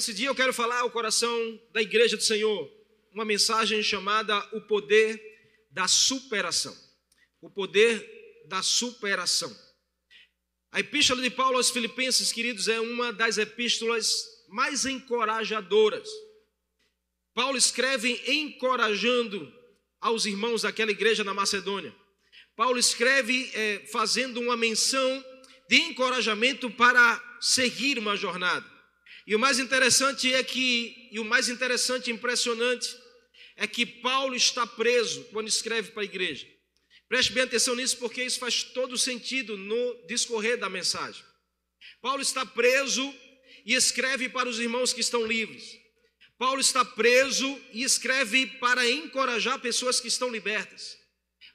Nesse dia eu quero falar ao coração da igreja do Senhor uma mensagem chamada O Poder da Superação. O Poder da Superação. A epístola de Paulo aos Filipenses, queridos, é uma das epístolas mais encorajadoras. Paulo escreve encorajando aos irmãos daquela igreja na Macedônia. Paulo escreve é, fazendo uma menção de encorajamento para seguir uma jornada. E o mais interessante é que, e o mais interessante e impressionante, é que Paulo está preso quando escreve para a igreja. Preste bem atenção nisso, porque isso faz todo sentido no discorrer da mensagem. Paulo está preso e escreve para os irmãos que estão livres. Paulo está preso e escreve para encorajar pessoas que estão libertas.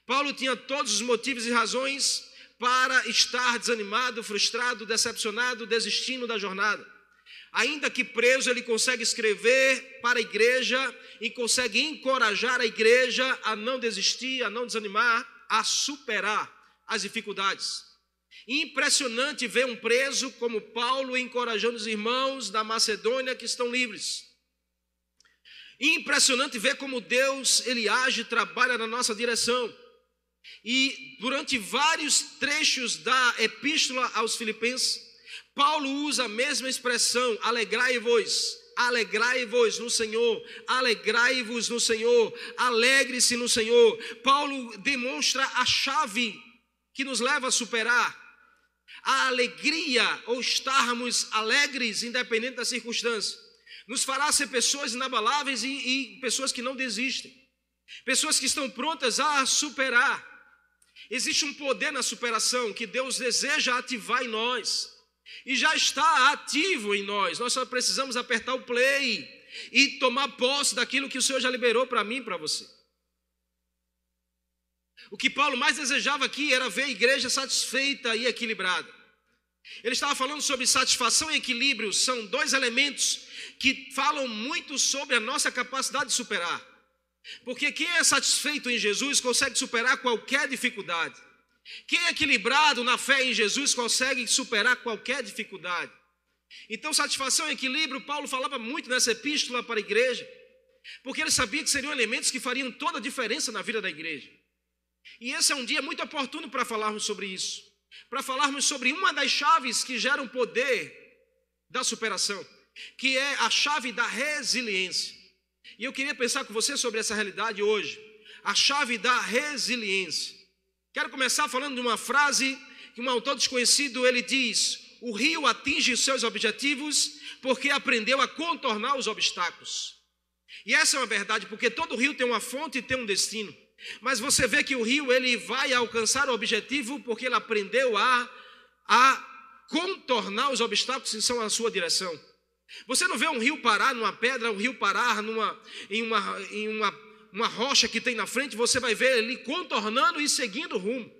Paulo tinha todos os motivos e razões para estar desanimado, frustrado, decepcionado, desistindo da jornada. Ainda que preso, ele consegue escrever para a igreja e consegue encorajar a igreja a não desistir, a não desanimar, a superar as dificuldades. Impressionante ver um preso como Paulo encorajando os irmãos da Macedônia que estão livres. Impressionante ver como Deus ele age trabalha na nossa direção. E durante vários trechos da epístola aos Filipenses, Paulo usa a mesma expressão: alegrai-vos, alegrai-vos no Senhor, alegrai-vos no Senhor, alegre-se no Senhor. Paulo demonstra a chave que nos leva a superar a alegria ou estarmos alegres, independente da circunstância, nos fará ser pessoas inabaláveis e, e pessoas que não desistem, pessoas que estão prontas a superar. Existe um poder na superação que Deus deseja ativar em nós e já está ativo em nós. Nós só precisamos apertar o play e tomar posse daquilo que o Senhor já liberou para mim e para você. O que Paulo mais desejava aqui era ver a igreja satisfeita e equilibrada. Ele estava falando sobre satisfação e equilíbrio, são dois elementos que falam muito sobre a nossa capacidade de superar. Porque quem é satisfeito em Jesus consegue superar qualquer dificuldade. Quem é equilibrado na fé em Jesus consegue superar qualquer dificuldade. Então, satisfação e equilíbrio, Paulo falava muito nessa epístola para a igreja, porque ele sabia que seriam elementos que fariam toda a diferença na vida da igreja. E esse é um dia muito oportuno para falarmos sobre isso, para falarmos sobre uma das chaves que geram poder da superação, que é a chave da resiliência. E eu queria pensar com você sobre essa realidade hoje, a chave da resiliência. Quero começar falando de uma frase que um autor desconhecido ele diz: "O rio atinge os seus objetivos porque aprendeu a contornar os obstáculos". E essa é uma verdade, porque todo rio tem uma fonte e tem um destino. Mas você vê que o rio ele vai alcançar o objetivo porque ele aprendeu a, a contornar os obstáculos que são a sua direção. Você não vê um rio parar numa pedra, um rio parar numa, em, uma, em uma uma rocha que tem na frente, você vai ver ele contornando e seguindo o rumo.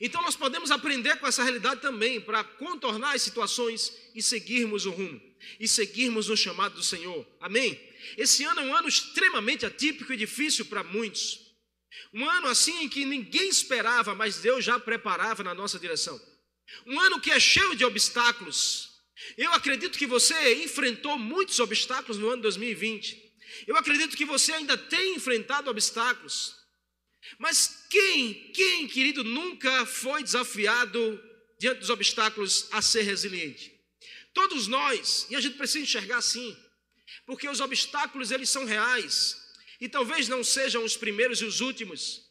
Então nós podemos aprender com essa realidade também, para contornar as situações e seguirmos o rumo, e seguirmos o chamado do Senhor. Amém? Esse ano é um ano extremamente atípico e difícil para muitos. Um ano assim em que ninguém esperava, mas Deus já preparava na nossa direção. Um ano que é cheio de obstáculos. Eu acredito que você enfrentou muitos obstáculos no ano 2020. Eu acredito que você ainda tem enfrentado obstáculos. Mas quem, quem, querido, nunca foi desafiado diante dos obstáculos a ser resiliente? Todos nós, e a gente precisa enxergar assim, porque os obstáculos eles são reais e talvez não sejam os primeiros e os últimos,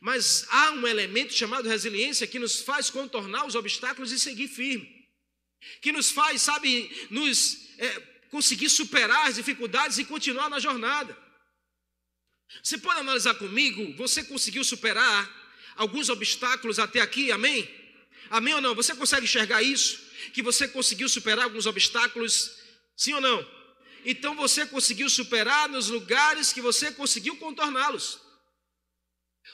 mas há um elemento chamado resiliência que nos faz contornar os obstáculos e seguir firme, que nos faz, sabe, nos é, conseguir superar as dificuldades e continuar na jornada. Você pode analisar comigo? Você conseguiu superar alguns obstáculos até aqui? Amém? Amém ou não? Você consegue enxergar isso? Que você conseguiu superar alguns obstáculos? Sim ou não? Então você conseguiu superar nos lugares que você conseguiu contorná-los.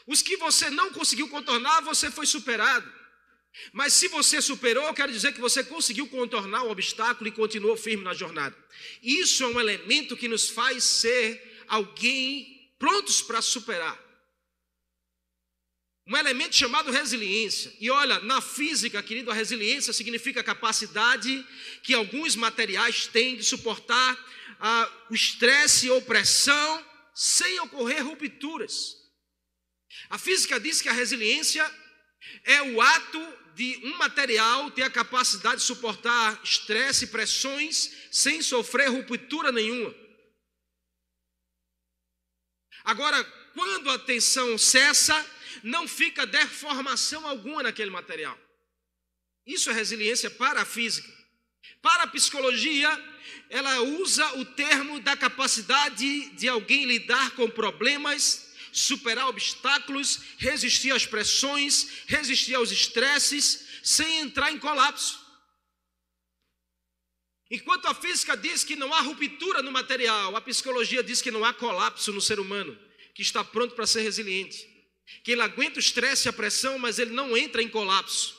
Os que você não conseguiu contornar, você foi superado. Mas se você superou, eu quero dizer que você conseguiu contornar o obstáculo e continuou firme na jornada. Isso é um elemento que nos faz ser alguém prontos para superar. um elemento chamado resiliência. E olha, na física, querido, a resiliência significa a capacidade que alguns materiais têm de suportar ah, o estresse ou pressão sem ocorrer rupturas. A física diz que a resiliência é o ato de um material ter a capacidade de suportar estresse e pressões sem sofrer ruptura nenhuma. Agora, quando a tensão cessa, não fica deformação alguma naquele material. Isso é resiliência para a física. Para a psicologia, ela usa o termo da capacidade de alguém lidar com problemas superar obstáculos, resistir às pressões, resistir aos estresses, sem entrar em colapso. Enquanto a física diz que não há ruptura no material, a psicologia diz que não há colapso no ser humano, que está pronto para ser resiliente. Que ele aguenta o estresse e a pressão, mas ele não entra em colapso.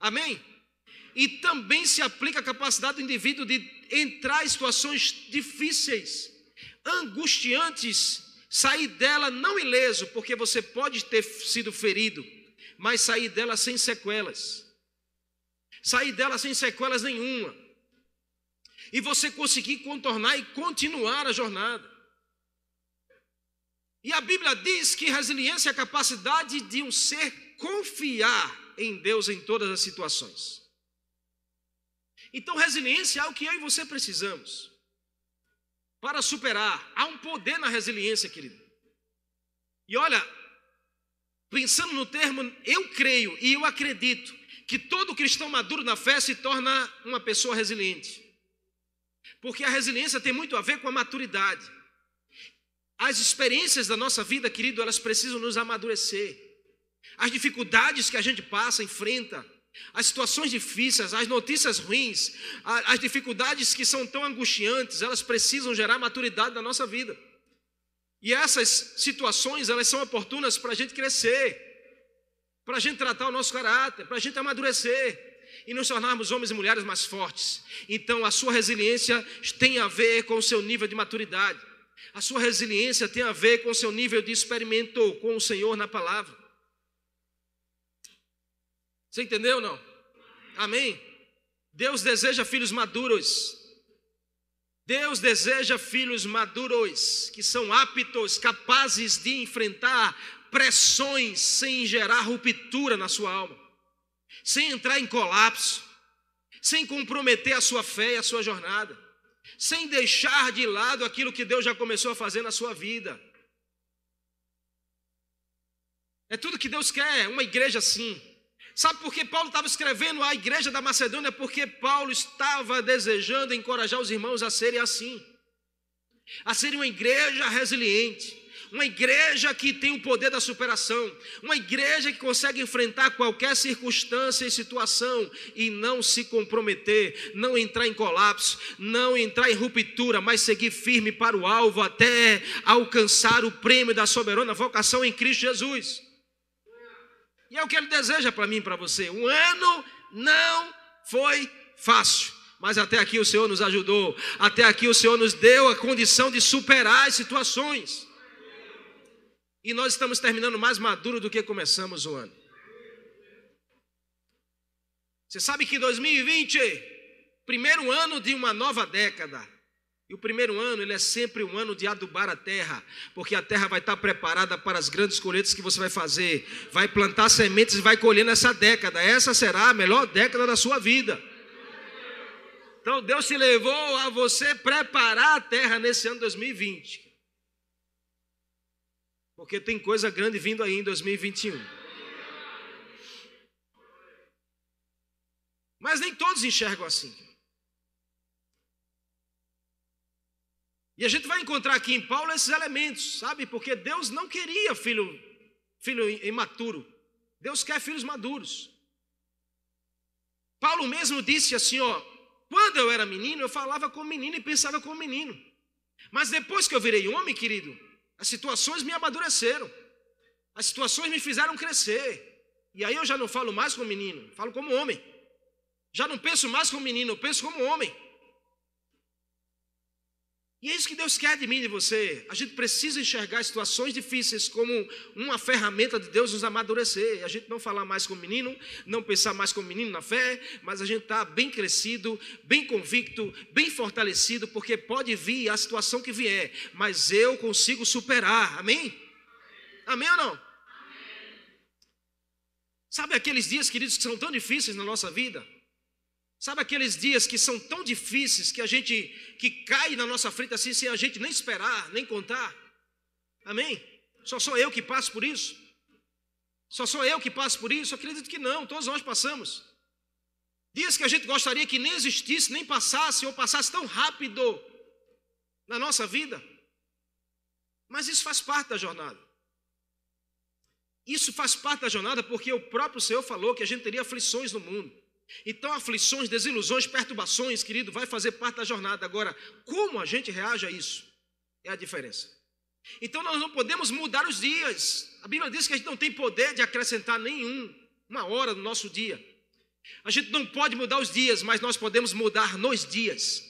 Amém? E também se aplica a capacidade do indivíduo de entrar em situações difíceis, angustiantes, Sair dela não ileso, porque você pode ter sido ferido, mas sair dela sem sequelas. Sair dela sem sequelas nenhuma. E você conseguir contornar e continuar a jornada. E a Bíblia diz que resiliência é a capacidade de um ser confiar em Deus em todas as situações. Então, resiliência é o que eu e você precisamos para superar. Há um poder na resiliência, querido. E olha, pensando no termo, eu creio e eu acredito que todo cristão maduro na fé se torna uma pessoa resiliente. Porque a resiliência tem muito a ver com a maturidade. As experiências da nossa vida, querido, elas precisam nos amadurecer. As dificuldades que a gente passa, enfrenta, as situações difíceis, as notícias ruins, as dificuldades que são tão angustiantes, elas precisam gerar maturidade na nossa vida. E essas situações, elas são oportunas para a gente crescer, para a gente tratar o nosso caráter, para a gente amadurecer e nos tornarmos homens e mulheres mais fortes. Então, a sua resiliência tem a ver com o seu nível de maturidade. A sua resiliência tem a ver com o seu nível de experimento com o Senhor na palavra. Você entendeu ou não? Amém? Deus deseja filhos maduros. Deus deseja filhos maduros, que são aptos, capazes de enfrentar pressões sem gerar ruptura na sua alma, sem entrar em colapso, sem comprometer a sua fé e a sua jornada, sem deixar de lado aquilo que Deus já começou a fazer na sua vida. É tudo que Deus quer, uma igreja assim. Sabe por que Paulo estava escrevendo à igreja da Macedônia? Porque Paulo estava desejando encorajar os irmãos a serem assim, a serem uma igreja resiliente, uma igreja que tem o poder da superação, uma igreja que consegue enfrentar qualquer circunstância e situação e não se comprometer, não entrar em colapso, não entrar em ruptura, mas seguir firme para o alvo até alcançar o prêmio da soberana vocação em Cristo Jesus. E é o que ele deseja para mim e para você. Um ano não foi fácil. Mas até aqui o Senhor nos ajudou. Até aqui o Senhor nos deu a condição de superar as situações. E nós estamos terminando mais maduro do que começamos o ano. Você sabe que 2020, primeiro ano de uma nova década, e o primeiro ano, ele é sempre um ano de adubar a terra, porque a terra vai estar preparada para as grandes colheitas que você vai fazer. Vai plantar sementes e vai colher nessa década. Essa será a melhor década da sua vida. Então Deus te levou a você preparar a terra nesse ano 2020. Porque tem coisa grande vindo aí em 2021. Mas nem todos enxergam assim. E a gente vai encontrar aqui em Paulo esses elementos, sabe? Porque Deus não queria filho, filho imaturo. Deus quer filhos maduros. Paulo mesmo disse assim, ó, quando eu era menino, eu falava como menino e pensava como menino. Mas depois que eu virei homem, querido, as situações me amadureceram. As situações me fizeram crescer. E aí eu já não falo mais como menino, falo como homem. Já não penso mais como menino, eu penso como homem. E é isso que Deus quer de mim e de você. A gente precisa enxergar situações difíceis como uma ferramenta de Deus nos amadurecer. A gente não falar mais como menino, não pensar mais como menino na fé, mas a gente está bem crescido, bem convicto, bem fortalecido, porque pode vir a situação que vier, mas eu consigo superar. Amém? Amém ou não? Sabe aqueles dias, queridos, que são tão difíceis na nossa vida? Sabe aqueles dias que são tão difíceis que a gente que cai na nossa frente assim sem a gente nem esperar, nem contar? Amém? Só sou eu que passo por isso? Só sou eu que passo por isso? acredito que não, todos nós passamos. Dias que a gente gostaria que nem existisse, nem passasse ou passasse tão rápido na nossa vida. Mas isso faz parte da jornada. Isso faz parte da jornada porque o próprio Senhor falou que a gente teria aflições no mundo. Então, aflições, desilusões, perturbações, querido, vai fazer parte da jornada. Agora, como a gente reage a isso? É a diferença. Então, nós não podemos mudar os dias. A Bíblia diz que a gente não tem poder de acrescentar nenhum, uma hora no nosso dia. A gente não pode mudar os dias, mas nós podemos mudar nos dias.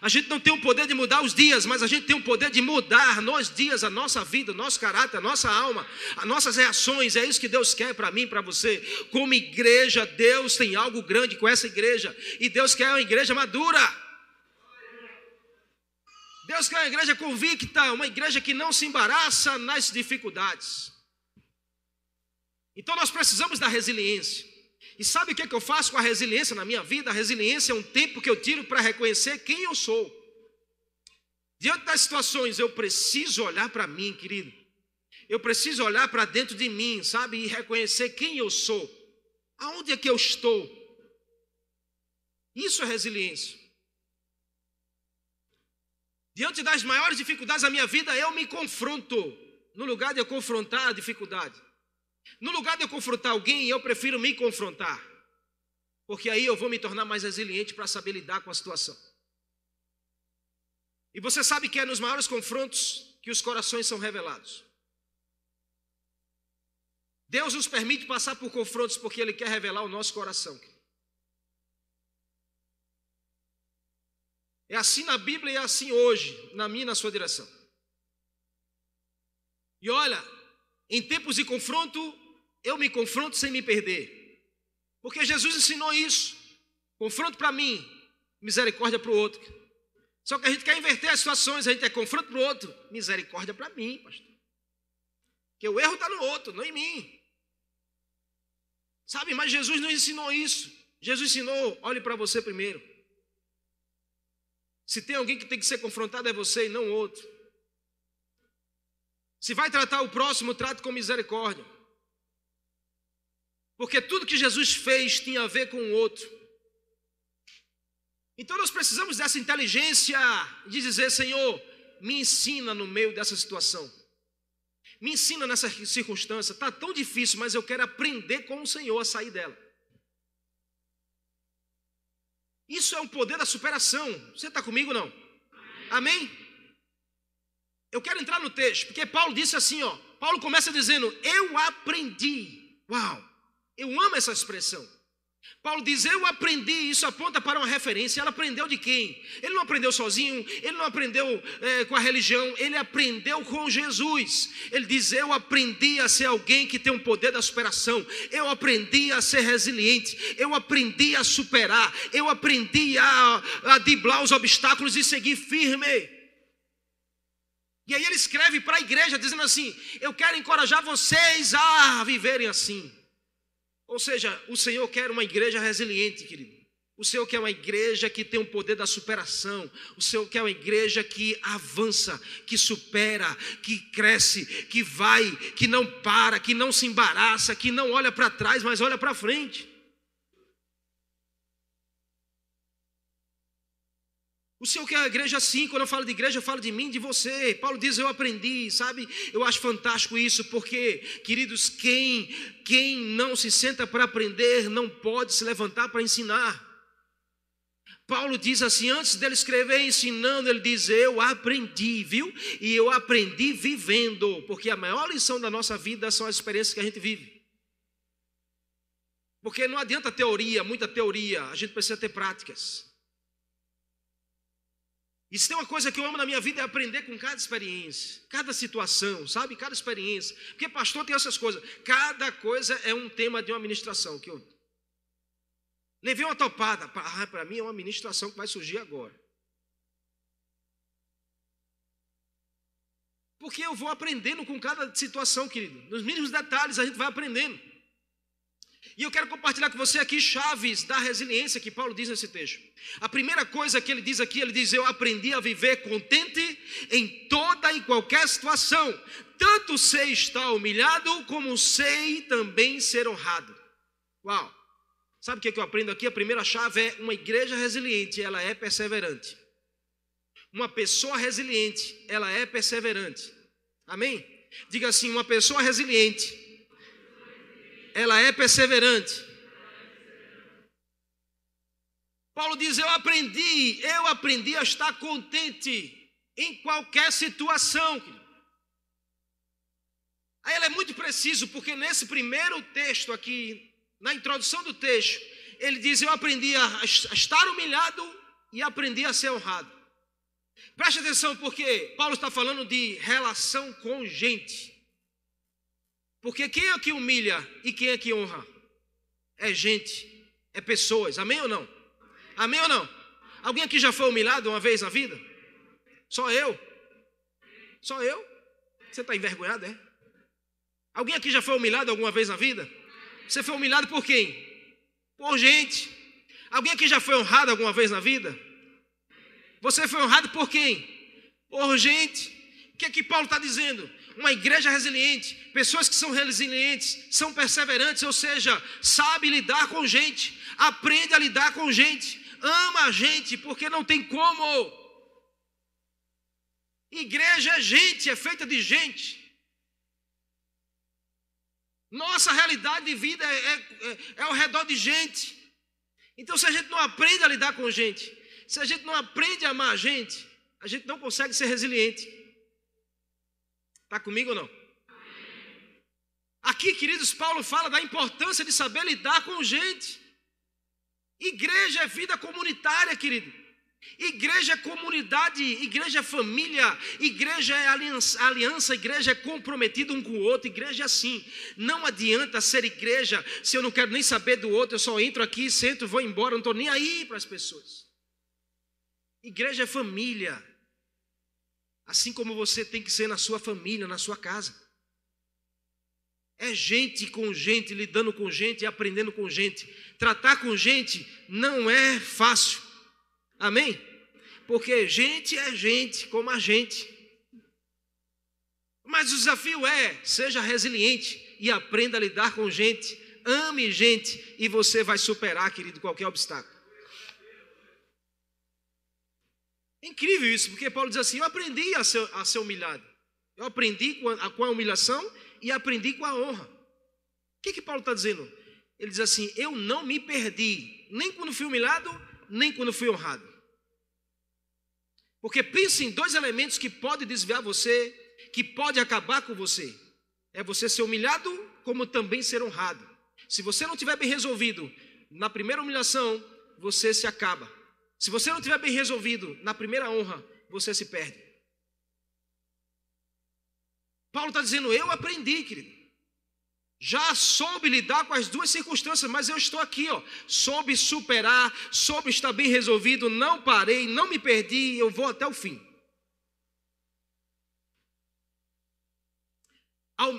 A gente não tem o poder de mudar os dias, mas a gente tem o poder de mudar nos dias a nossa vida, o nosso caráter, a nossa alma, as nossas reações. É isso que Deus quer para mim, para você. Como igreja, Deus tem algo grande com essa igreja, e Deus quer uma igreja madura. Deus quer uma igreja convicta, uma igreja que não se embaraça nas dificuldades. Então nós precisamos da resiliência. E sabe o que, é que eu faço com a resiliência na minha vida? A resiliência é um tempo que eu tiro para reconhecer quem eu sou. Diante das situações, eu preciso olhar para mim, querido. Eu preciso olhar para dentro de mim, sabe? E reconhecer quem eu sou. Aonde é que eu estou? Isso é resiliência. Diante das maiores dificuldades da minha vida, eu me confronto. No lugar de eu confrontar a dificuldade. No lugar de eu confrontar alguém, eu prefiro me confrontar. Porque aí eu vou me tornar mais resiliente para saber lidar com a situação. E você sabe que é nos maiores confrontos que os corações são revelados. Deus nos permite passar por confrontos porque Ele quer revelar o nosso coração. É assim na Bíblia e é assim hoje, na minha e na sua direção. E olha, em tempos de confronto, eu me confronto sem me perder. Porque Jesus ensinou isso. Confronto para mim, misericórdia para o outro. Só que a gente quer inverter as situações, a gente é confronto para o outro, misericórdia para mim, pastor. Porque o erro está no outro, não em mim. Sabe, mas Jesus não ensinou isso. Jesus ensinou, olhe para você primeiro. Se tem alguém que tem que ser confrontado é você e não outro. Se vai tratar o próximo, trate com misericórdia. Porque tudo que Jesus fez tinha a ver com o outro. Então nós precisamos dessa inteligência de dizer: Senhor, me ensina no meio dessa situação. Me ensina nessa circunstância. Está tão difícil, mas eu quero aprender com o Senhor a sair dela. Isso é um poder da superação. Você está comigo não? Amém? Eu quero entrar no texto, porque Paulo disse assim, ó. Paulo começa dizendo: "Eu aprendi". Uau! Eu amo essa expressão. Paulo diz: Eu aprendi, isso aponta para uma referência. Ela aprendeu de quem? Ele não aprendeu sozinho, ele não aprendeu é, com a religião, ele aprendeu com Jesus. Ele diz: Eu aprendi a ser alguém que tem o um poder da superação, eu aprendi a ser resiliente, eu aprendi a superar, eu aprendi a, a driblar os obstáculos e seguir firme. E aí ele escreve para a igreja dizendo assim: Eu quero encorajar vocês a viverem assim. Ou seja, o Senhor quer uma igreja resiliente, querido. O Senhor quer uma igreja que tem o poder da superação. O Senhor quer uma igreja que avança, que supera, que cresce, que vai, que não para, que não se embaraça, que não olha para trás, mas olha para frente. O Senhor quer a igreja assim, quando eu falo de igreja, eu falo de mim, de você. Paulo diz: Eu aprendi, sabe? Eu acho fantástico isso, porque, queridos, quem, quem não se senta para aprender não pode se levantar para ensinar. Paulo diz assim, antes dele escrever ensinando, ele diz: Eu aprendi, viu? E eu aprendi vivendo, porque a maior lição da nossa vida são as experiências que a gente vive. Porque não adianta teoria, muita teoria, a gente precisa ter práticas. E se tem uma coisa que eu amo na minha vida é aprender com cada experiência, cada situação, sabe? Cada experiência. Porque pastor tem essas coisas. Cada coisa é um tema de uma ministração que eu levei uma topada. Para ah, mim é uma ministração que vai surgir agora. Porque eu vou aprendendo com cada situação, querido. Nos mínimos detalhes a gente vai aprendendo. E eu quero compartilhar com você aqui chaves da resiliência que Paulo diz nesse texto. A primeira coisa que ele diz aqui, ele diz: Eu aprendi a viver contente em toda e qualquer situação. Tanto sei estar humilhado, como sei também ser honrado. Uau! Sabe o que eu aprendo aqui? A primeira chave é uma igreja resiliente, ela é perseverante. Uma pessoa resiliente, ela é perseverante. Amém? Diga assim: uma pessoa resiliente, ela é perseverante. Paulo diz: Eu aprendi, eu aprendi a estar contente em qualquer situação. Aí ele é muito preciso, porque nesse primeiro texto aqui, na introdução do texto, ele diz: Eu aprendi a estar humilhado e aprendi a ser honrado. Preste atenção, porque Paulo está falando de relação com gente. Porque quem é que humilha e quem é que honra? É gente, é pessoas. Amém ou não? Amém ou não? Alguém aqui já foi humilhado uma vez na vida? Só eu? Só eu? Você está envergonhado, é? Alguém aqui já foi humilhado alguma vez na vida? Você foi humilhado por quem? Por gente. Alguém aqui já foi honrado alguma vez na vida? Você foi honrado por quem? Por gente. O que é que Paulo está dizendo? Uma igreja resiliente, pessoas que são resilientes, são perseverantes, ou seja, sabe lidar com gente, aprende a lidar com gente, ama a gente, porque não tem como. Igreja é gente, é feita de gente. Nossa realidade de vida é, é, é, é ao redor de gente. Então, se a gente não aprende a lidar com gente, se a gente não aprende a amar a gente, a gente não consegue ser resiliente. Está comigo ou não? Aqui, queridos, Paulo fala da importância de saber lidar com gente. Igreja é vida comunitária, querido. Igreja é comunidade, igreja é família, igreja é aliança, aliança, igreja é comprometida um com o outro, igreja é assim. Não adianta ser igreja se eu não quero nem saber do outro, eu só entro aqui, sento, vou embora, não estou nem aí para as pessoas. Igreja é família, Assim como você tem que ser na sua família, na sua casa. É gente com gente, lidando com gente e aprendendo com gente. Tratar com gente não é fácil. Amém? Porque gente é gente como a gente. Mas o desafio é: seja resiliente e aprenda a lidar com gente. Ame gente e você vai superar, querido, qualquer obstáculo. É incrível isso, porque Paulo diz assim: Eu aprendi a ser, a ser humilhado. Eu aprendi com a, com a, humilhação e aprendi com a honra. O que, que Paulo está dizendo? Ele diz assim: Eu não me perdi, nem quando fui humilhado, nem quando fui honrado. Porque pense em dois elementos que podem desviar você, que pode acabar com você. É você ser humilhado, como também ser honrado. Se você não tiver bem resolvido na primeira humilhação, você se acaba. Se você não tiver bem resolvido na primeira honra, você se perde. Paulo está dizendo: Eu aprendi, querido. Já soube lidar com as duas circunstâncias, mas eu estou aqui, ó. Soube superar, soube estar bem resolvido, não parei, não me perdi, eu vou até o fim.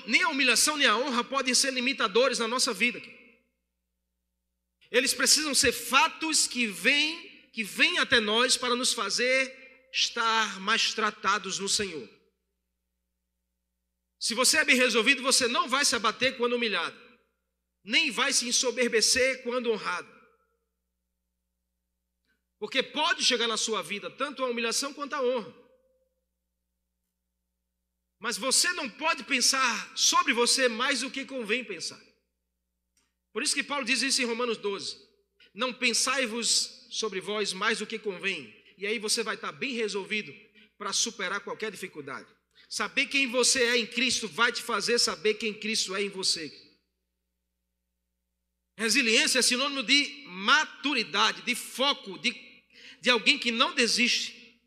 Nem a humilhação nem a honra podem ser limitadores na nossa vida. Eles precisam ser fatos que vêm que vem até nós para nos fazer estar mais tratados no Senhor. Se você é bem resolvido, você não vai se abater quando humilhado, nem vai se ensoberbecer quando honrado. Porque pode chegar na sua vida tanto a humilhação quanto a honra. Mas você não pode pensar sobre você mais do que convém pensar. Por isso que Paulo diz isso em Romanos 12: Não pensai-vos sobre vós mais do que convém. E aí você vai estar bem resolvido para superar qualquer dificuldade. Saber quem você é em Cristo vai te fazer saber quem Cristo é em você. Resiliência é sinônimo de maturidade, de foco, de, de alguém que não desiste.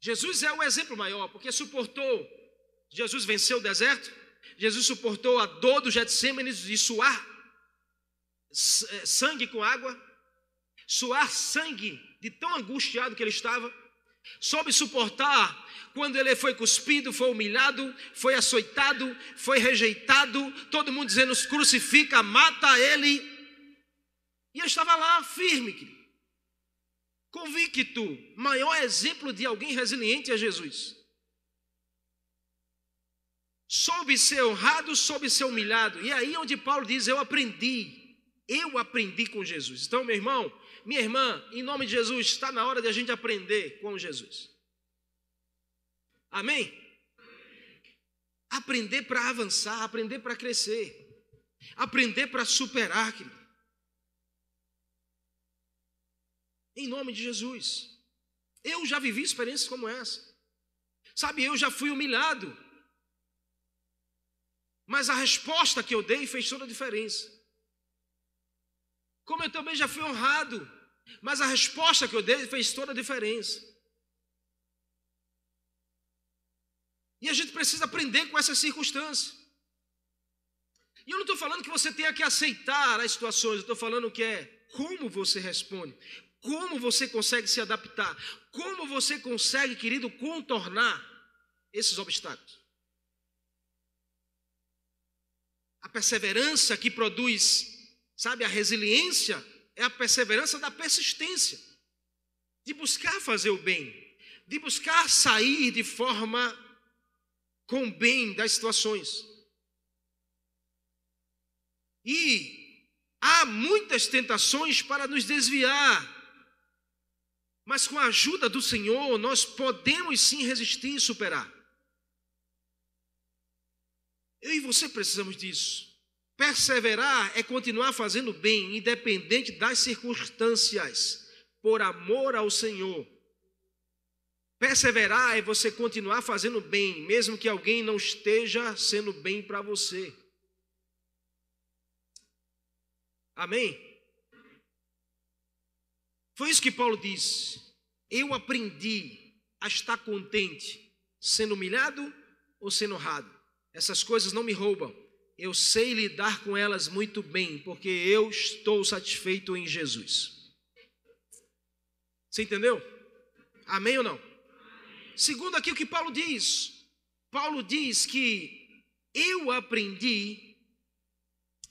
Jesus é o exemplo maior, porque suportou. Jesus venceu o deserto, Jesus suportou a dor do Getsemane de suar eh, sangue com água, suar sangue de tão angustiado que ele estava, soube suportar quando ele foi cuspido, foi humilhado, foi açoitado, foi rejeitado, todo mundo dizendo crucifica, mata ele. E eu estava lá firme, querido. convicto, maior exemplo de alguém resiliente é Jesus. Soube ser honrado, soube ser humilhado. E aí onde Paulo diz: Eu aprendi, eu aprendi com Jesus. Então, meu irmão, minha irmã, em nome de Jesus, está na hora de a gente aprender com Jesus. Amém? Aprender para avançar, aprender para crescer, aprender para superar, querido. Em nome de Jesus. Eu já vivi experiências como essa. Sabe, eu já fui humilhado. Mas a resposta que eu dei fez toda a diferença. Como eu também já fui honrado. Mas a resposta que eu dei fez toda a diferença. E a gente precisa aprender com essas circunstâncias. E eu não estou falando que você tenha que aceitar as situações, eu estou falando que é como você responde, como você consegue se adaptar, como você consegue, querido, contornar esses obstáculos. A perseverança que produz, sabe, a resiliência é a perseverança da persistência, de buscar fazer o bem, de buscar sair de forma com bem das situações. E há muitas tentações para nos desviar, mas com a ajuda do Senhor nós podemos sim resistir e superar. Eu e você precisamos disso. Perseverar é continuar fazendo bem, independente das circunstâncias, por amor ao Senhor. Perseverar é você continuar fazendo bem, mesmo que alguém não esteja sendo bem para você. Amém? Foi isso que Paulo disse. Eu aprendi a estar contente, sendo humilhado ou sendo honrado. Essas coisas não me roubam eu sei lidar com elas muito bem, porque eu estou satisfeito em Jesus. Você entendeu? Amém ou não? Segundo aqui o que Paulo diz, Paulo diz que eu aprendi,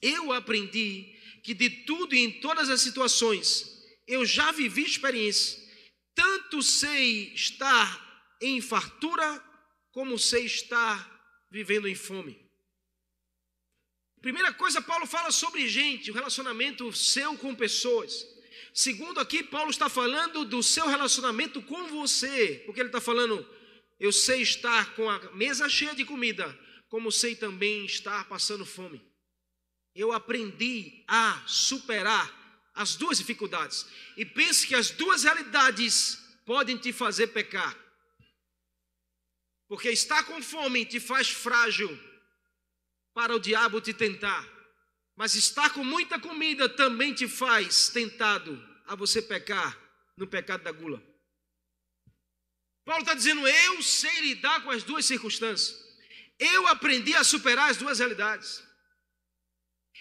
eu aprendi que de tudo e em todas as situações eu já vivi experiência, tanto sei estar em fartura, como sei estar vivendo em fome. Primeira coisa, Paulo fala sobre gente, o relacionamento seu com pessoas. Segundo, aqui, Paulo está falando do seu relacionamento com você, porque ele está falando, eu sei estar com a mesa cheia de comida, como sei também estar passando fome. Eu aprendi a superar as duas dificuldades. E pense que as duas realidades podem te fazer pecar. Porque estar com fome te faz frágil para o diabo te tentar. Mas estar com muita comida também te faz tentado a você pecar no pecado da gula. Paulo está dizendo: eu sei lidar com as duas circunstâncias. Eu aprendi a superar as duas realidades.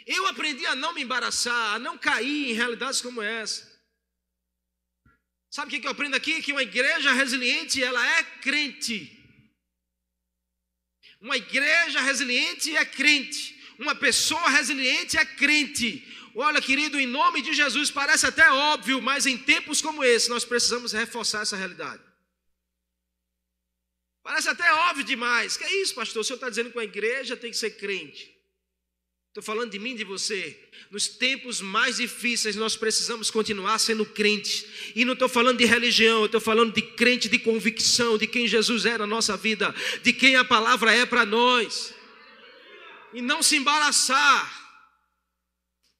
Eu aprendi a não me embaraçar, a não cair em realidades como essa. Sabe o que eu aprendo aqui? Que uma igreja resiliente, ela é crente. Uma igreja resiliente é crente. Uma pessoa resiliente é crente. Olha, querido, em nome de Jesus, parece até óbvio, mas em tempos como esse, nós precisamos reforçar essa realidade. Parece até óbvio demais. Que é isso, pastor? O senhor está dizendo que a igreja tem que ser crente. Estou falando de mim, de você. Nos tempos mais difíceis, nós precisamos continuar sendo crentes. E não estou falando de religião, eu estou falando de crente, de convicção, de quem Jesus é na nossa vida, de quem a palavra é para nós. E não se embaraçar.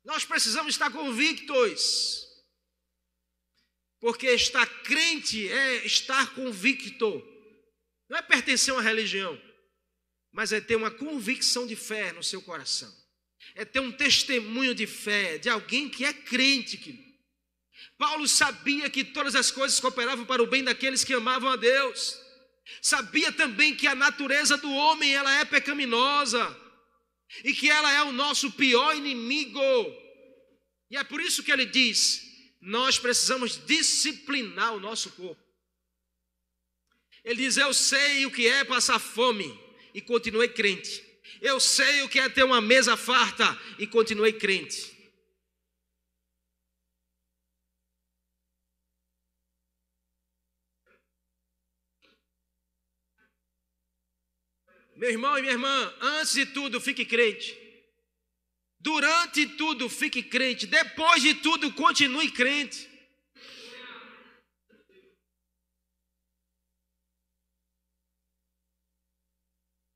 Nós precisamos estar convictos. Porque estar crente é estar convicto. Não é pertencer a uma religião, mas é ter uma convicção de fé no seu coração é ter um testemunho de fé de alguém que é crente. Paulo sabia que todas as coisas cooperavam para o bem daqueles que amavam a Deus. Sabia também que a natureza do homem ela é pecaminosa e que ela é o nosso pior inimigo. E é por isso que ele diz: nós precisamos disciplinar o nosso corpo. Ele diz: Eu sei o que é passar fome e continuei crente. Eu sei o que é ter uma mesa farta e continuei crente. Meu irmão e minha irmã, antes de tudo, fique crente. Durante tudo, fique crente. Depois de tudo, continue crente.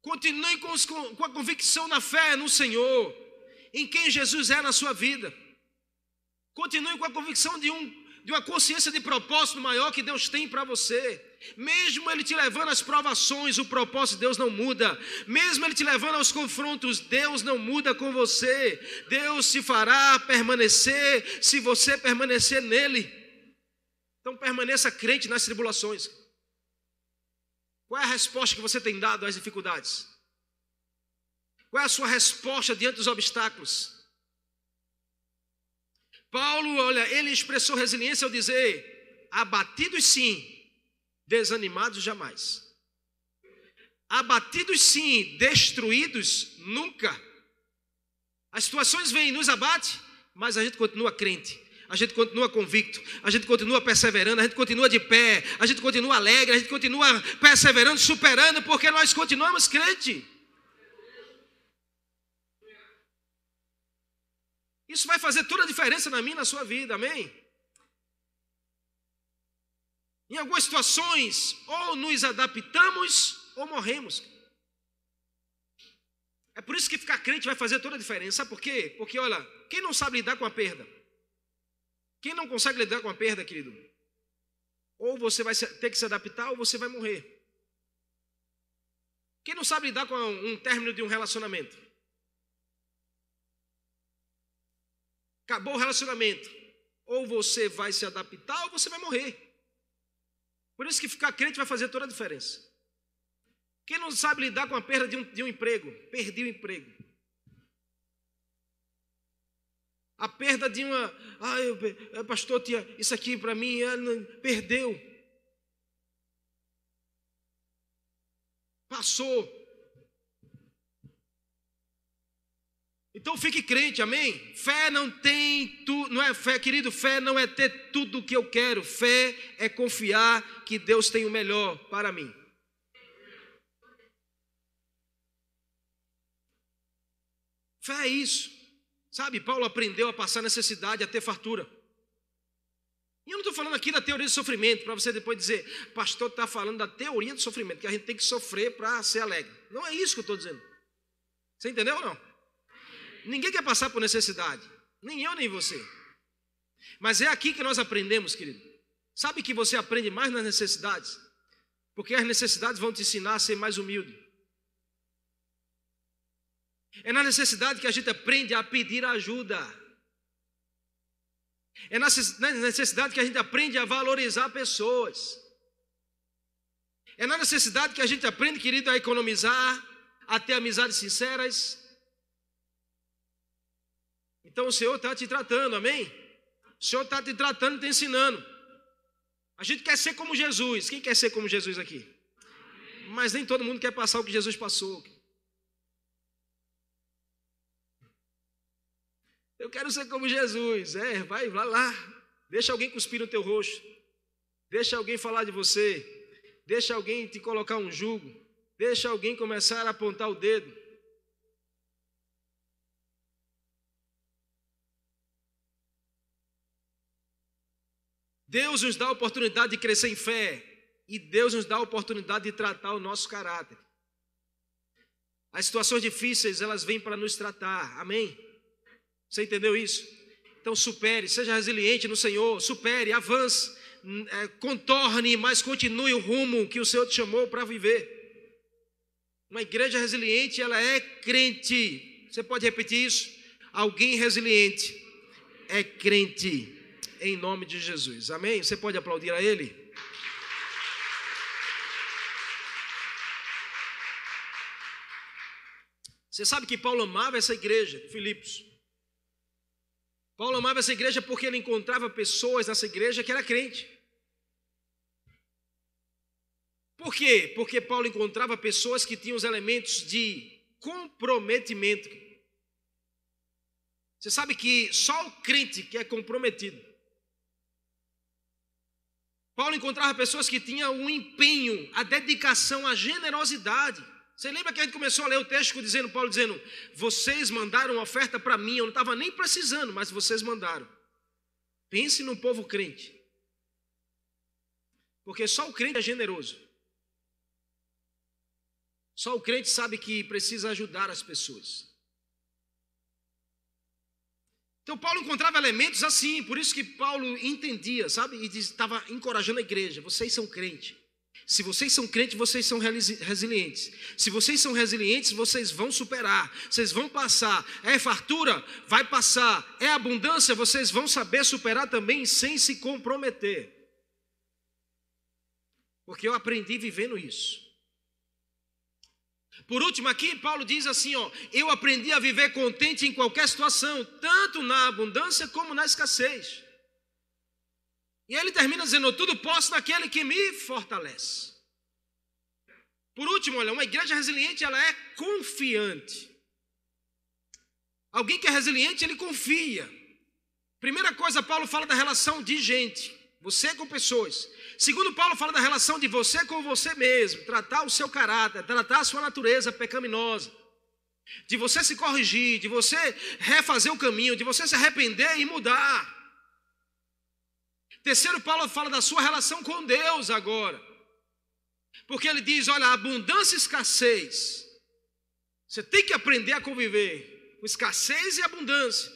Continue com, os, com, a convicção na fé no Senhor, em quem Jesus é na sua vida. Continue com a convicção de, um, de uma consciência de propósito maior que Deus tem para você. Mesmo Ele te levando às provações, o propósito de Deus não muda. Mesmo Ele te levando aos confrontos, Deus não muda com você. Deus se fará permanecer se você permanecer nele. Então permaneça crente nas tribulações. Qual é a resposta que você tem dado às dificuldades? Qual é a sua resposta diante dos obstáculos? Paulo, olha, ele expressou resiliência ao dizer: abatidos sim, desanimados jamais. Abatidos sim, destruídos nunca. As situações vêm e nos abate, mas a gente continua crente, a gente continua convicto, a gente continua perseverando, a gente continua de pé, a gente continua alegre, a gente continua perseverando, superando, porque nós continuamos crente. Isso vai fazer toda a diferença na minha e na sua vida, amém? Em algumas situações, ou nos adaptamos ou morremos. É por isso que ficar crente vai fazer toda a diferença. Sabe por quê? Porque, olha, quem não sabe lidar com a perda? Quem não consegue lidar com a perda, querido? Ou você vai ter que se adaptar ou você vai morrer. Quem não sabe lidar com um término de um relacionamento? Acabou o relacionamento. Ou você vai se adaptar ou você vai morrer. Por isso que ficar crente vai fazer toda a diferença. Quem não sabe lidar com a perda de um, de um emprego, perdi o emprego. A perda de uma, ah, eu, pastor, tinha isso aqui para mim, perdeu. Passou. Então fique crente, amém? Fé não tem tu, não é fé, querido, fé não é ter tudo o que eu quero. Fé é confiar que Deus tem o melhor para mim. Fé é isso. Sabe, Paulo aprendeu a passar necessidade, a ter fartura. E eu não estou falando aqui da teoria do sofrimento, para você depois dizer, pastor está falando da teoria do sofrimento, que a gente tem que sofrer para ser alegre. Não é isso que eu estou dizendo. Você entendeu ou não? Ninguém quer passar por necessidade, nem eu nem você. Mas é aqui que nós aprendemos, querido. Sabe que você aprende mais nas necessidades? Porque as necessidades vão te ensinar a ser mais humilde. É na necessidade que a gente aprende a pedir ajuda. É na necessidade que a gente aprende a valorizar pessoas. É na necessidade que a gente aprende, querido, a economizar, a ter amizades sinceras, então o Senhor está te tratando, amém? O Senhor está te tratando e te ensinando. A gente quer ser como Jesus. Quem quer ser como Jesus aqui? Mas nem todo mundo quer passar o que Jesus passou. Eu quero ser como Jesus. É, vai, vai lá. Deixa alguém cuspir no teu rosto. Deixa alguém falar de você. Deixa alguém te colocar um jugo. Deixa alguém começar a apontar o dedo. Deus nos dá a oportunidade de crescer em fé e Deus nos dá a oportunidade de tratar o nosso caráter. As situações difíceis, elas vêm para nos tratar. Amém? Você entendeu isso? Então supere, seja resiliente no Senhor, supere, avance, hum, é, contorne, mas continue o rumo que o Senhor te chamou para viver. Uma igreja resiliente, ela é crente. Você pode repetir isso? Alguém resiliente é crente, em nome de Jesus. Amém? Você pode aplaudir a Ele? Você sabe que Paulo amava essa igreja, Filipos. Paulo amava essa igreja porque ele encontrava pessoas nessa igreja que era crente. Por quê? Porque Paulo encontrava pessoas que tinham os elementos de comprometimento. Você sabe que só o crente que é comprometido. Paulo encontrava pessoas que tinham o empenho, a dedicação, a generosidade. Você lembra que a gente começou a ler o texto dizendo, Paulo dizendo, vocês mandaram uma oferta para mim, eu não estava nem precisando, mas vocês mandaram. Pense no povo crente. Porque só o crente é generoso. Só o crente sabe que precisa ajudar as pessoas. Então Paulo encontrava elementos assim, por isso que Paulo entendia, sabe? E estava encorajando a igreja. Vocês são crentes. Se vocês são crentes, vocês são resilientes. Se vocês são resilientes, vocês vão superar, vocês vão passar. É fartura? Vai passar. É abundância? Vocês vão saber superar também sem se comprometer. Porque eu aprendi vivendo isso. Por último, aqui Paulo diz assim: ó, eu aprendi a viver contente em qualquer situação, tanto na abundância como na escassez. E ele termina dizendo: Tudo posso naquele que me fortalece. Por último, olha, uma igreja resiliente, ela é confiante. Alguém que é resiliente, ele confia. Primeira coisa, Paulo fala da relação de gente, você com pessoas. Segundo, Paulo fala da relação de você com você mesmo, tratar o seu caráter, tratar a sua natureza pecaminosa, de você se corrigir, de você refazer o caminho, de você se arrepender e mudar. Terceiro, Paulo fala da sua relação com Deus agora. Porque ele diz: olha, abundância e escassez. Você tem que aprender a conviver com escassez e abundância.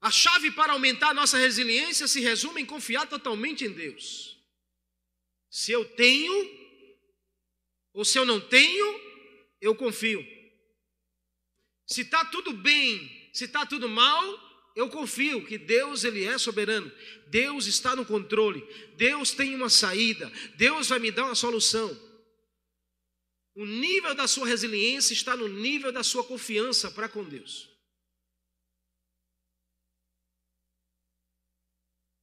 A chave para aumentar a nossa resiliência se resume em confiar totalmente em Deus. Se eu tenho, ou se eu não tenho, eu confio. Se está tudo bem, se está tudo mal, eu confio que Deus ele é soberano. Deus está no controle. Deus tem uma saída. Deus vai me dar uma solução. O nível da sua resiliência está no nível da sua confiança para com Deus.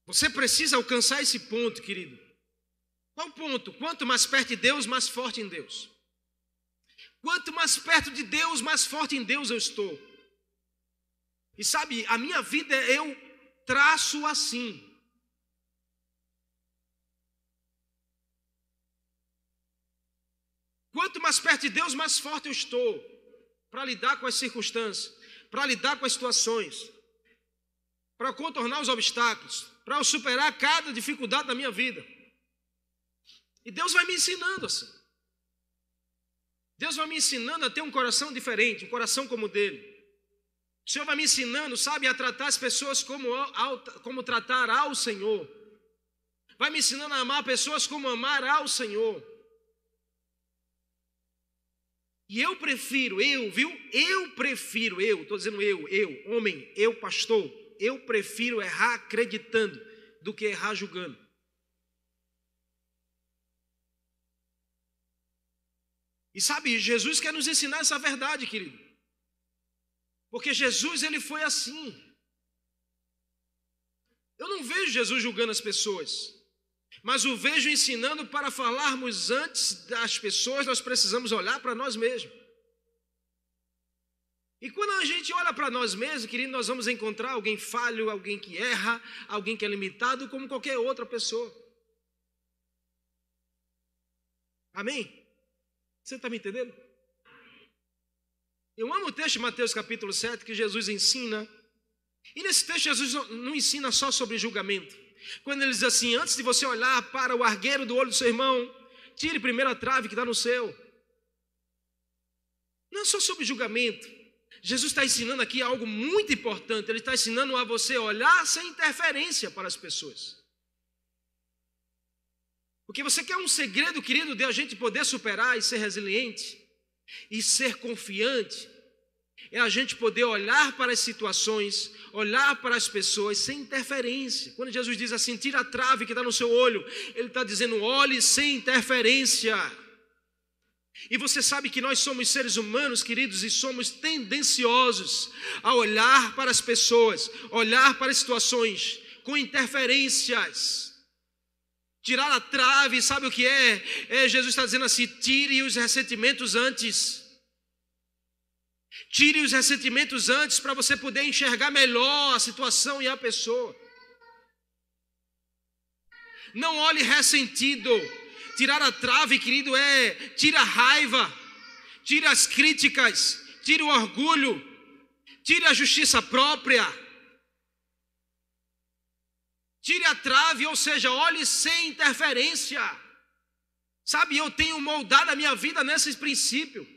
Você precisa alcançar esse ponto, querido. Qual ponto? Quanto mais perto de Deus, mais forte em Deus. Quanto mais perto de Deus, mais forte em Deus eu estou. E sabe, a minha vida eu traço assim. Quanto mais perto de Deus, mais forte eu estou para lidar com as circunstâncias, para lidar com as situações, para contornar os obstáculos, para superar cada dificuldade da minha vida. E Deus vai me ensinando assim. Deus vai me ensinando a ter um coração diferente, um coração como o dele. O Senhor vai me ensinando, sabe, a tratar as pessoas como, como tratar ao Senhor. Vai me ensinando a amar pessoas como amar ao Senhor. E eu prefiro, eu, viu? Eu prefiro, eu, estou dizendo eu, eu, homem, eu, pastor, eu prefiro errar acreditando do que errar julgando. E sabe, Jesus quer nos ensinar essa verdade, querido. Porque Jesus ele foi assim. Eu não vejo Jesus julgando as pessoas, mas o vejo ensinando para falarmos antes das pessoas, nós precisamos olhar para nós mesmos. E quando a gente olha para nós mesmos, querido, nós vamos encontrar alguém falho, alguém que erra, alguém que é limitado, como qualquer outra pessoa. Amém? Você está me entendendo? Eu amo o texto de Mateus capítulo 7 que Jesus ensina. E nesse texto Jesus não ensina só sobre julgamento. Quando ele diz assim, antes de você olhar para o argueiro do olho do seu irmão, tire primeiro a trave que está no seu. Não é só sobre julgamento. Jesus está ensinando aqui algo muito importante. Ele está ensinando a você olhar sem interferência para as pessoas. Porque você quer um segredo, querido, de a gente poder superar e ser resiliente. E ser confiante é a gente poder olhar para as situações, olhar para as pessoas sem interferência. Quando Jesus diz assim, tira a trave que está no seu olho, Ele está dizendo, olhe sem interferência. E você sabe que nós somos seres humanos, queridos, e somos tendenciosos a olhar para as pessoas, olhar para as situações com interferências. Tirar a trave, sabe o que é? é Jesus está dizendo assim: tire os ressentimentos antes. Tire os ressentimentos antes para você poder enxergar melhor a situação e a pessoa. Não olhe ressentido. Tirar a trave, querido, é tira a raiva, tira as críticas, tira o orgulho, tire a justiça própria. Tire a trave, ou seja, olhe sem interferência. Sabe, eu tenho moldado a minha vida nesses princípios.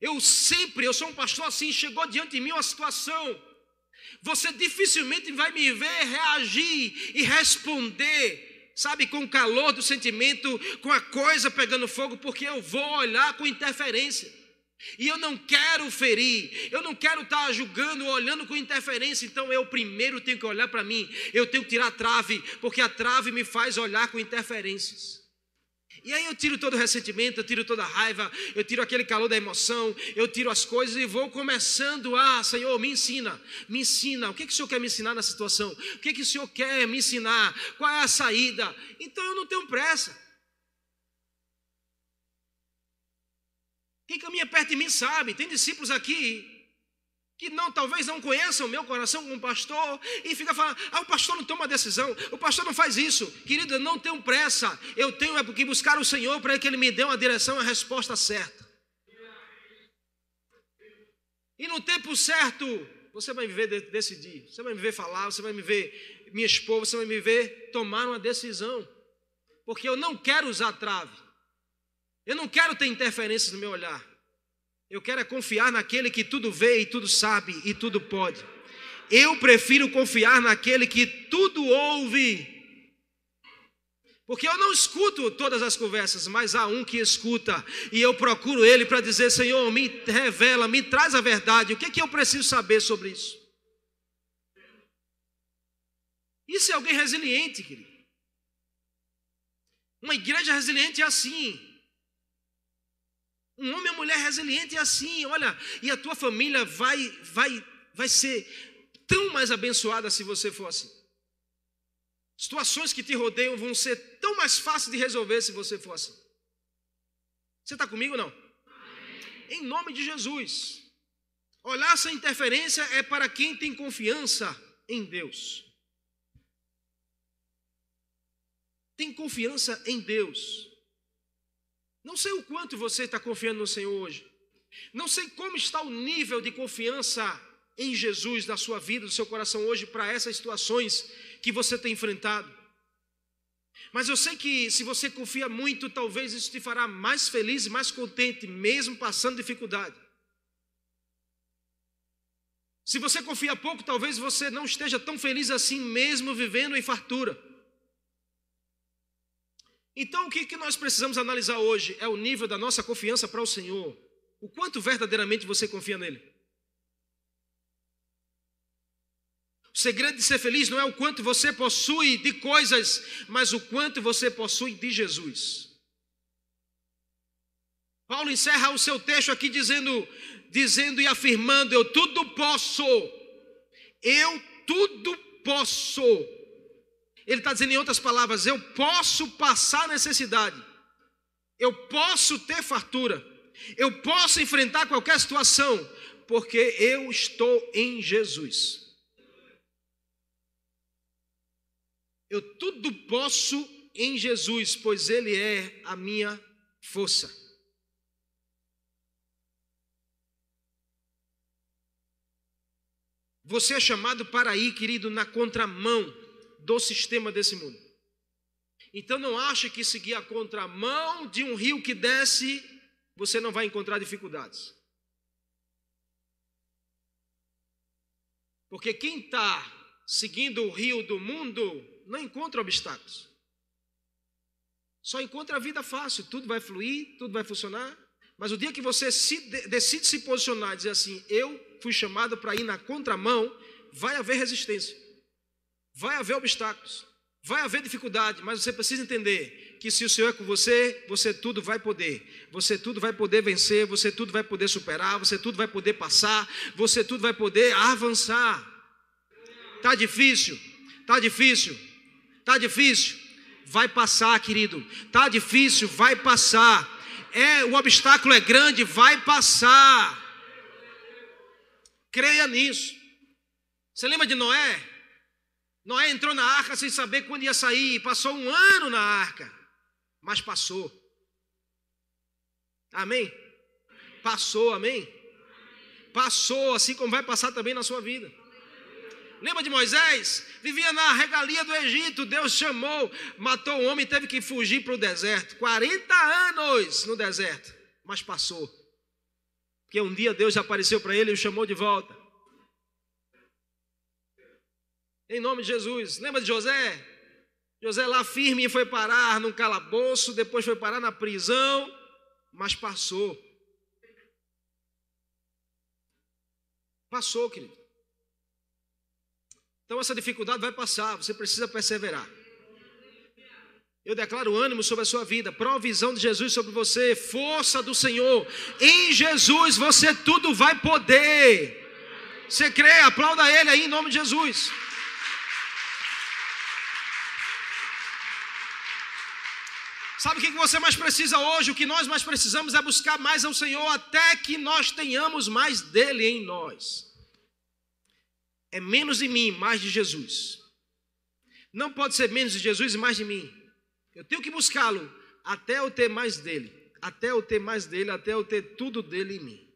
Eu sempre, eu sou um pastor assim, chegou diante de mim uma situação. Você dificilmente vai me ver reagir e responder sabe, com o calor do sentimento, com a coisa pegando fogo, porque eu vou olhar com interferência. E eu não quero ferir, eu não quero estar julgando olhando com interferência, então eu primeiro tenho que olhar para mim, eu tenho que tirar a trave, porque a trave me faz olhar com interferências. E aí eu tiro todo o ressentimento, eu tiro toda a raiva, eu tiro aquele calor da emoção, eu tiro as coisas e vou começando a, Senhor, me ensina, me ensina. O que, que o Senhor quer me ensinar nessa situação? O que, que o Senhor quer me ensinar? Qual é a saída? Então eu não tenho pressa. Quem caminha perto de mim sabe, tem discípulos aqui que não, talvez não conheçam o meu coração como pastor, e fica falando, ah, o pastor não toma decisão, o pastor não faz isso. Querido, eu não tenho pressa, eu tenho é porque buscar o Senhor para que Ele me dê uma direção, a resposta certa. E no tempo certo, você vai me ver decidir, você vai me ver falar, você vai me ver me expor, você vai me ver tomar uma decisão. Porque eu não quero usar trave. Eu não quero ter interferências no meu olhar. Eu quero é confiar naquele que tudo vê e tudo sabe e tudo pode. Eu prefiro confiar naquele que tudo ouve. Porque eu não escuto todas as conversas, mas há um que escuta, e eu procuro ele para dizer: Senhor, me revela, me traz a verdade. O que, é que eu preciso saber sobre isso? Isso é alguém resiliente, querido. Uma igreja resiliente é assim. Um homem ou mulher resiliente é assim, olha, e a tua família vai, vai, vai ser tão mais abençoada se você for assim. Situações que te rodeiam vão ser tão mais fáceis de resolver se você for assim. Você está comigo ou não? Em nome de Jesus. Olhar sem interferência é para quem tem confiança em Deus. Tem confiança em Deus. Não sei o quanto você está confiando no Senhor hoje. Não sei como está o nível de confiança em Jesus da sua vida, do seu coração hoje para essas situações que você tem enfrentado. Mas eu sei que se você confia muito, talvez isso te fará mais feliz e mais contente, mesmo passando dificuldade. Se você confia pouco, talvez você não esteja tão feliz assim, mesmo vivendo em fartura. Então, o que, que nós precisamos analisar hoje é o nível da nossa confiança para o Senhor. O quanto verdadeiramente você confia nele. O segredo de ser feliz não é o quanto você possui de coisas, mas o quanto você possui de Jesus. Paulo encerra o seu texto aqui dizendo, dizendo e afirmando: Eu tudo posso, eu tudo posso ele está dizendo em outras palavras: eu posso passar necessidade, eu posso ter fartura, eu posso enfrentar qualquer situação, porque eu estou em Jesus. Eu tudo posso em Jesus, pois Ele é a minha força. Você é chamado para ir, querido, na contramão do sistema desse mundo. Então não ache que seguir a contramão de um rio que desce, você não vai encontrar dificuldades. Porque quem está seguindo o rio do mundo não encontra obstáculos. Só encontra a vida fácil, tudo vai fluir, tudo vai funcionar. Mas o dia que você se, decide se posicionar e dizer assim, eu fui chamado para ir na contramão, vai haver resistência. Vai haver obstáculos, vai haver dificuldade, mas você precisa entender que se o Senhor é com você, você tudo vai poder. Você tudo vai poder vencer, você tudo vai poder superar, você tudo vai poder passar, você tudo vai poder avançar. Tá difícil? Tá difícil? Tá difícil? Vai passar, querido. Tá difícil, vai passar. É, o obstáculo é grande, vai passar. Creia nisso. Você lembra de Noé? Noé entrou na arca sem saber quando ia sair, passou um ano na arca, mas passou. Amém? Passou, amém? Passou, assim como vai passar também na sua vida. Lembra de Moisés? Vivia na regalia do Egito, Deus chamou, matou um homem e teve que fugir para o deserto. 40 anos no deserto, mas passou. Porque um dia Deus apareceu para ele e o chamou de volta. Em nome de Jesus. Lembra de José? José lá firme foi parar num calabouço, depois foi parar na prisão, mas passou. Passou, querido. Então essa dificuldade vai passar, você precisa perseverar. Eu declaro ânimo sobre a sua vida, provisão de Jesus sobre você, força do Senhor. Em Jesus você tudo vai poder. Você crê? Aplauda Ele aí em nome de Jesus. Sabe o que você mais precisa hoje? O que nós mais precisamos é buscar mais ao Senhor até que nós tenhamos mais dele em nós é menos de mim, mais de Jesus. Não pode ser menos de Jesus e mais de mim. Eu tenho que buscá-lo até eu ter mais dele, até eu ter mais dele, até eu ter tudo dele em mim.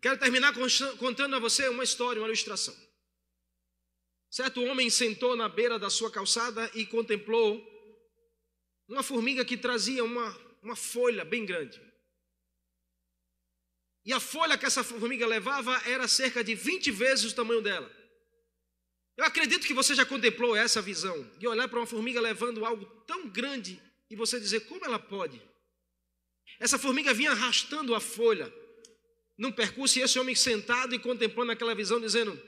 Quero terminar contando a você uma história, uma ilustração. Certo homem sentou na beira da sua calçada e contemplou uma formiga que trazia uma, uma folha bem grande. E a folha que essa formiga levava era cerca de 20 vezes o tamanho dela. Eu acredito que você já contemplou essa visão, de olhar para uma formiga levando algo tão grande e você dizer como ela pode. Essa formiga vinha arrastando a folha num percurso e esse homem sentado e contemplando aquela visão, dizendo: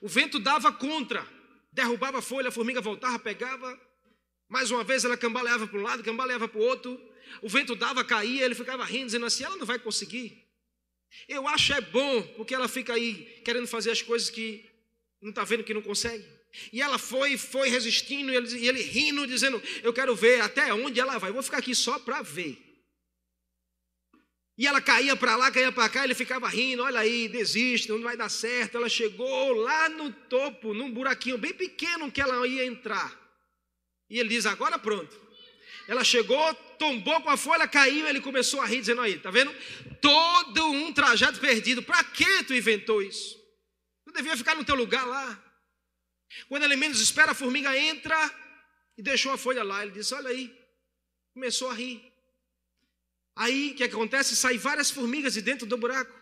o vento dava contra, derrubava a folha, a formiga voltava, pegava, mais uma vez ela cambaleava para um lado, cambaleava para o outro, o vento dava, caía, ele ficava rindo, dizendo assim: ela não vai conseguir. Eu acho é bom, porque ela fica aí querendo fazer as coisas que não está vendo que não consegue. E ela foi, foi resistindo, e ele, e ele rindo, dizendo: Eu quero ver até onde ela vai, vou ficar aqui só para ver. E ela caía para lá, caía para cá, ele ficava rindo: Olha aí, desiste, não vai dar certo. Ela chegou lá no topo, num buraquinho bem pequeno que ela ia entrar. E ele diz: Agora pronto. Ela chegou, tombou com a folha, caiu, ele começou a rir, dizendo aí, tá vendo? Todo um trajeto perdido. Para que tu inventou isso? Tu devia ficar no teu lugar lá. Quando ele menos espera, a formiga entra e deixou a folha lá. Ele disse: Olha aí. Começou a rir. Aí o que acontece? Sai várias formigas de dentro do buraco.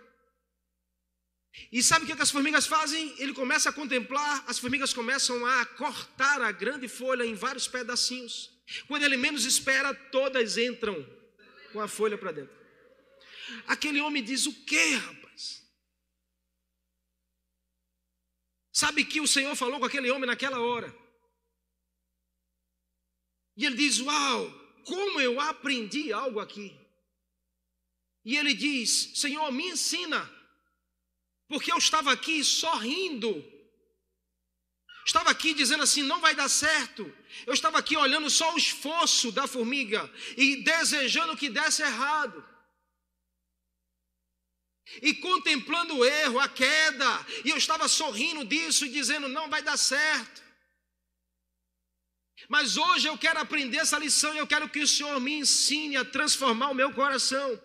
E sabe o que as formigas fazem? Ele começa a contemplar, as formigas começam a cortar a grande folha em vários pedacinhos. Quando ele menos espera, todas entram com a folha para dentro. Aquele homem diz: O que, rapaz? Sabe que o Senhor falou com aquele homem naquela hora. E ele diz: Uau, como eu aprendi algo aqui. E ele diz: Senhor, me ensina, porque eu estava aqui sorrindo estava aqui dizendo assim: não vai dar certo. Eu estava aqui olhando só o esforço da formiga e desejando que desse errado. E contemplando o erro, a queda, e eu estava sorrindo disso e dizendo: não vai dar certo. Mas hoje eu quero aprender essa lição e eu quero que o Senhor me ensine a transformar o meu coração.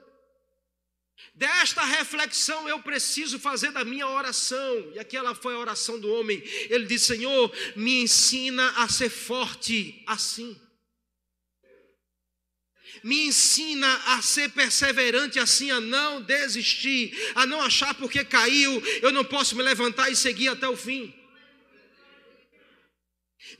Desta reflexão eu preciso fazer da minha oração. E aquela foi a oração do homem. Ele disse: Senhor, me ensina a ser forte assim. Me ensina a ser perseverante assim, a não desistir, a não achar porque caiu, eu não posso me levantar e seguir até o fim.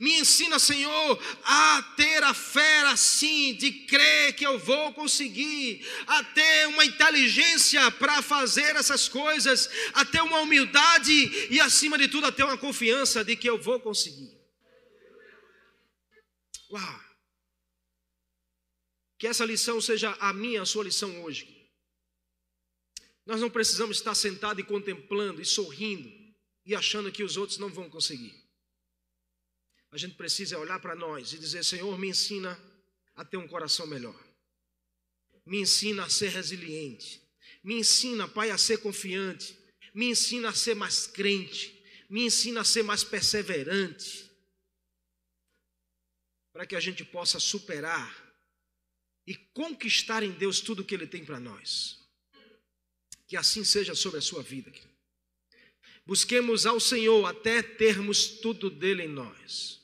Me ensina, Senhor, a ter a fé assim, de crer que eu vou conseguir, a ter uma inteligência para fazer essas coisas, a ter uma humildade e, acima de tudo, a ter uma confiança de que eu vou conseguir. Uau! Que essa lição seja a minha, a sua lição hoje. Nós não precisamos estar sentado e contemplando e sorrindo e achando que os outros não vão conseguir. A gente precisa olhar para nós e dizer: Senhor, me ensina a ter um coração melhor. Me ensina a ser resiliente. Me ensina, Pai, a ser confiante. Me ensina a ser mais crente. Me ensina a ser mais perseverante. Para que a gente possa superar e conquistar em Deus tudo o que Ele tem para nós. Que assim seja sobre a sua vida. Busquemos ao Senhor até termos tudo dele em nós.